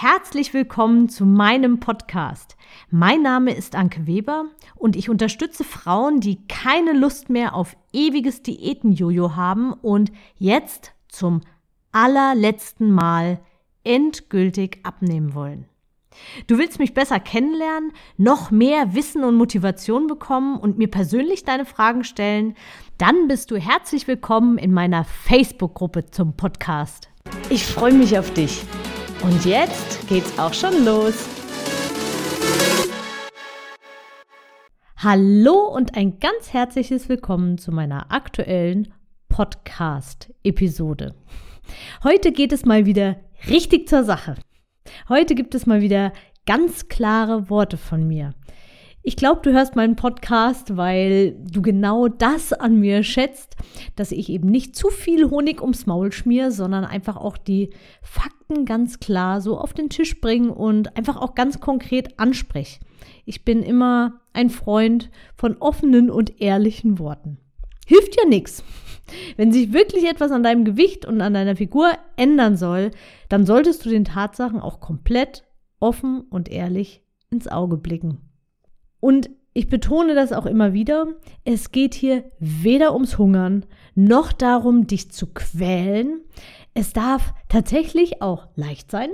Herzlich willkommen zu meinem Podcast. Mein Name ist Anke Weber und ich unterstütze Frauen, die keine Lust mehr auf ewiges Diätenjojo haben und jetzt zum allerletzten Mal endgültig abnehmen wollen. Du willst mich besser kennenlernen, noch mehr Wissen und Motivation bekommen und mir persönlich deine Fragen stellen? Dann bist du herzlich willkommen in meiner Facebook-Gruppe zum Podcast. Ich freue mich auf dich. Und jetzt geht's auch schon los. Hallo und ein ganz herzliches Willkommen zu meiner aktuellen Podcast-Episode. Heute geht es mal wieder richtig zur Sache. Heute gibt es mal wieder ganz klare Worte von mir. Ich glaube, du hörst meinen Podcast, weil du genau das an mir schätzt, dass ich eben nicht zu viel Honig ums Maul schmier, sondern einfach auch die Fakten ganz klar so auf den Tisch bringe und einfach auch ganz konkret anspreche. Ich bin immer ein Freund von offenen und ehrlichen Worten. Hilft ja nichts. Wenn sich wirklich etwas an deinem Gewicht und an deiner Figur ändern soll, dann solltest du den Tatsachen auch komplett offen und ehrlich ins Auge blicken. Und ich betone das auch immer wieder, es geht hier weder ums Hungern noch darum, dich zu quälen. Es darf tatsächlich auch leicht sein,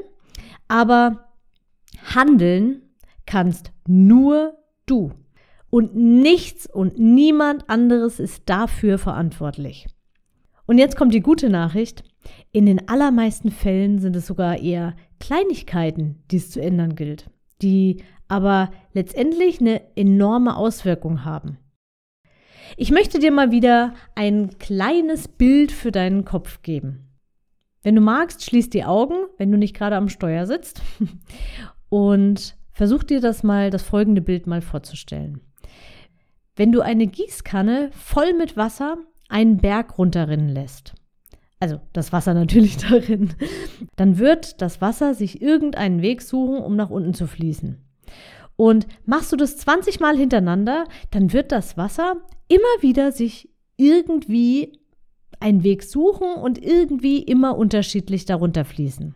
aber handeln kannst nur du. Und nichts und niemand anderes ist dafür verantwortlich. Und jetzt kommt die gute Nachricht. In den allermeisten Fällen sind es sogar eher Kleinigkeiten, die es zu ändern gilt, die aber letztendlich eine enorme Auswirkung haben. Ich möchte dir mal wieder ein kleines Bild für deinen Kopf geben. Wenn du magst, schließ die Augen, wenn du nicht gerade am Steuer sitzt und versuch dir das mal, das folgende Bild mal vorzustellen. Wenn du eine Gießkanne voll mit Wasser einen Berg runterrinnen lässt, also das Wasser natürlich darin, dann wird das Wasser sich irgendeinen Weg suchen, um nach unten zu fließen. Und machst du das 20 Mal hintereinander, dann wird das Wasser immer wieder sich irgendwie einen Weg suchen und irgendwie immer unterschiedlich darunter fließen.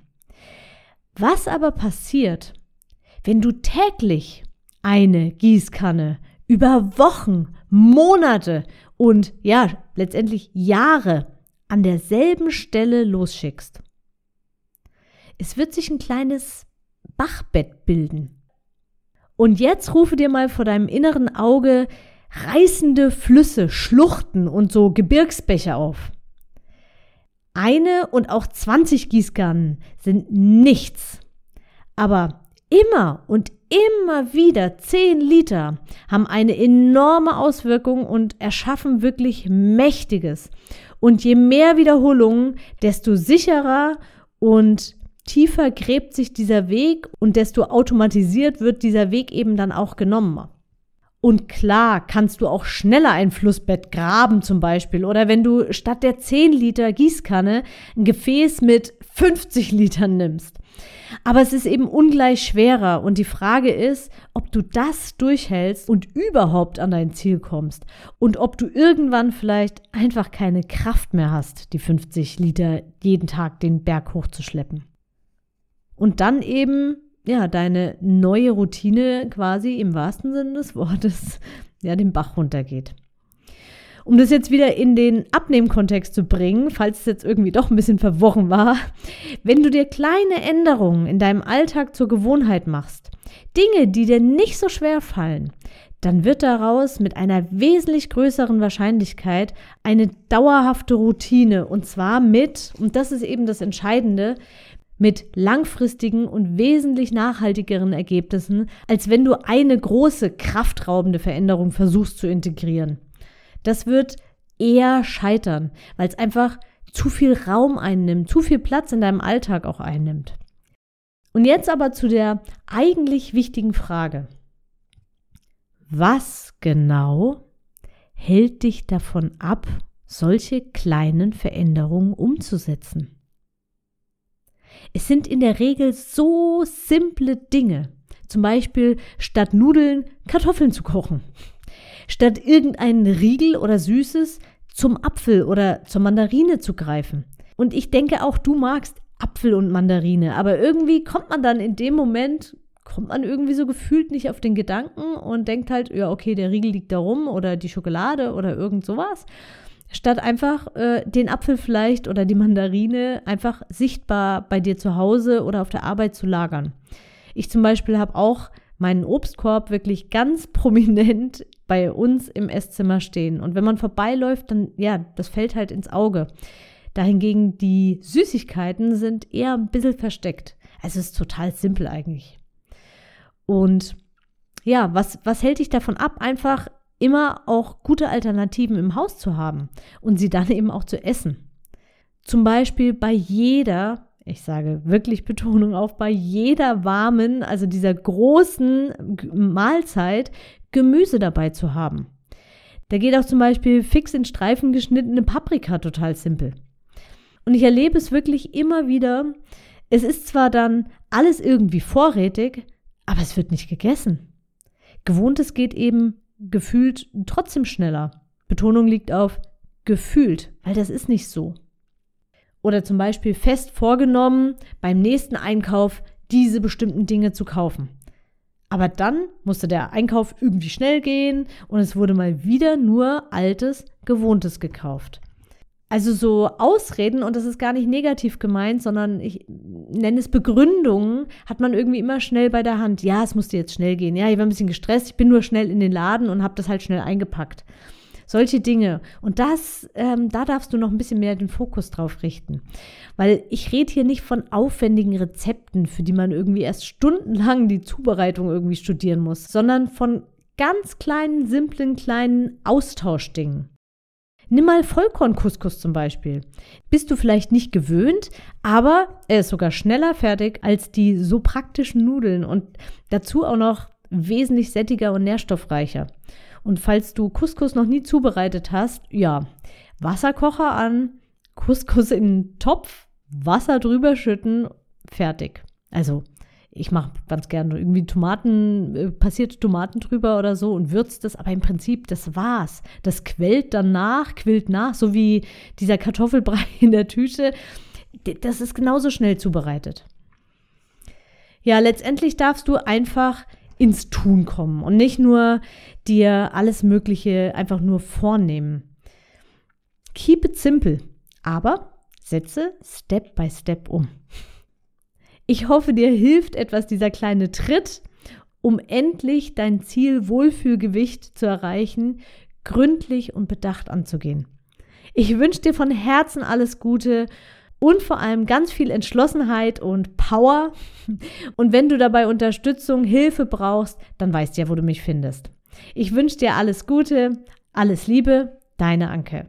Was aber passiert, wenn du täglich eine Gießkanne über Wochen, Monate und ja, letztendlich Jahre an derselben Stelle losschickst? Es wird sich ein kleines Bachbett bilden. Und jetzt rufe dir mal vor deinem inneren Auge reißende Flüsse, Schluchten und so Gebirgsbäche auf. Eine und auch 20 Gießkannen sind nichts. Aber immer und immer wieder 10 Liter haben eine enorme Auswirkung und erschaffen wirklich Mächtiges. Und je mehr Wiederholungen, desto sicherer und tiefer gräbt sich dieser Weg und desto automatisiert wird dieser Weg eben dann auch genommen. Und klar kannst du auch schneller ein Flussbett graben zum Beispiel oder wenn du statt der 10 Liter Gießkanne ein Gefäß mit 50 Litern nimmst. Aber es ist eben ungleich schwerer und die Frage ist, ob du das durchhältst und überhaupt an dein Ziel kommst und ob du irgendwann vielleicht einfach keine Kraft mehr hast, die 50 Liter jeden Tag den Berg hochzuschleppen und dann eben ja deine neue Routine quasi im wahrsten Sinne des Wortes ja den Bach runtergeht. Um das jetzt wieder in den Abnehmkontext zu bringen, falls es jetzt irgendwie doch ein bisschen verworren war, wenn du dir kleine Änderungen in deinem Alltag zur Gewohnheit machst, Dinge, die dir nicht so schwer fallen, dann wird daraus mit einer wesentlich größeren Wahrscheinlichkeit eine dauerhafte Routine und zwar mit, und das ist eben das Entscheidende, mit langfristigen und wesentlich nachhaltigeren Ergebnissen, als wenn du eine große, kraftraubende Veränderung versuchst zu integrieren. Das wird eher scheitern, weil es einfach zu viel Raum einnimmt, zu viel Platz in deinem Alltag auch einnimmt. Und jetzt aber zu der eigentlich wichtigen Frage. Was genau hält dich davon ab, solche kleinen Veränderungen umzusetzen? Es sind in der Regel so simple Dinge. Zum Beispiel statt Nudeln Kartoffeln zu kochen. Statt irgendeinen Riegel oder Süßes zum Apfel oder zur Mandarine zu greifen. Und ich denke auch, du magst Apfel und Mandarine. Aber irgendwie kommt man dann in dem Moment, kommt man irgendwie so gefühlt nicht auf den Gedanken und denkt halt, ja, okay, der Riegel liegt da rum oder die Schokolade oder irgend sowas. Statt einfach äh, den Apfel vielleicht oder die Mandarine einfach sichtbar bei dir zu Hause oder auf der Arbeit zu lagern. Ich zum Beispiel habe auch meinen Obstkorb wirklich ganz prominent bei uns im Esszimmer stehen. Und wenn man vorbeiläuft, dann, ja, das fällt halt ins Auge. Dahingegen die Süßigkeiten sind eher ein bisschen versteckt. Also es ist total simpel eigentlich. Und ja, was, was hält dich davon ab, einfach immer auch gute Alternativen im Haus zu haben und sie dann eben auch zu essen? Zum Beispiel bei jeder ich sage wirklich Betonung auf, bei jeder warmen, also dieser großen Mahlzeit Gemüse dabei zu haben. Da geht auch zum Beispiel fix in Streifen geschnittene Paprika total simpel. Und ich erlebe es wirklich immer wieder. Es ist zwar dann alles irgendwie vorrätig, aber es wird nicht gegessen. Gewohntes geht eben gefühlt trotzdem schneller. Betonung liegt auf gefühlt, weil das ist nicht so. Oder zum Beispiel fest vorgenommen, beim nächsten Einkauf diese bestimmten Dinge zu kaufen. Aber dann musste der Einkauf irgendwie schnell gehen und es wurde mal wieder nur altes, gewohntes gekauft. Also so Ausreden, und das ist gar nicht negativ gemeint, sondern ich nenne es Begründungen, hat man irgendwie immer schnell bei der Hand. Ja, es musste jetzt schnell gehen. Ja, ich war ein bisschen gestresst, ich bin nur schnell in den Laden und habe das halt schnell eingepackt. Solche Dinge. Und das, ähm, da darfst du noch ein bisschen mehr den Fokus drauf richten. Weil ich rede hier nicht von aufwendigen Rezepten, für die man irgendwie erst stundenlang die Zubereitung irgendwie studieren muss, sondern von ganz kleinen, simplen, kleinen Austauschdingen. Nimm mal Vollkorncouscous zum Beispiel. Bist du vielleicht nicht gewöhnt, aber er ist sogar schneller fertig als die so praktischen Nudeln und dazu auch noch wesentlich sättiger und nährstoffreicher. Und falls du Couscous noch nie zubereitet hast, ja, Wasserkocher an, Couscous in den Topf, Wasser drüber schütten, fertig. Also ich mache ganz gerne irgendwie Tomaten, äh, passierte Tomaten drüber oder so und würzt das, aber im Prinzip, das war's. Das quält danach, quillt nach, so wie dieser Kartoffelbrei in der Tüte. Das ist genauso schnell zubereitet. Ja, letztendlich darfst du einfach ins Tun kommen und nicht nur dir alles Mögliche einfach nur vornehmen. Keep it simple, aber setze Step by Step um. Ich hoffe, dir hilft etwas dieser kleine Tritt, um endlich dein Ziel Wohlfühlgewicht zu erreichen, gründlich und bedacht anzugehen. Ich wünsche dir von Herzen alles Gute und vor allem ganz viel Entschlossenheit und Power. Und wenn du dabei Unterstützung, Hilfe brauchst, dann weißt du ja, wo du mich findest. Ich wünsche dir alles Gute, alles Liebe, deine Anke.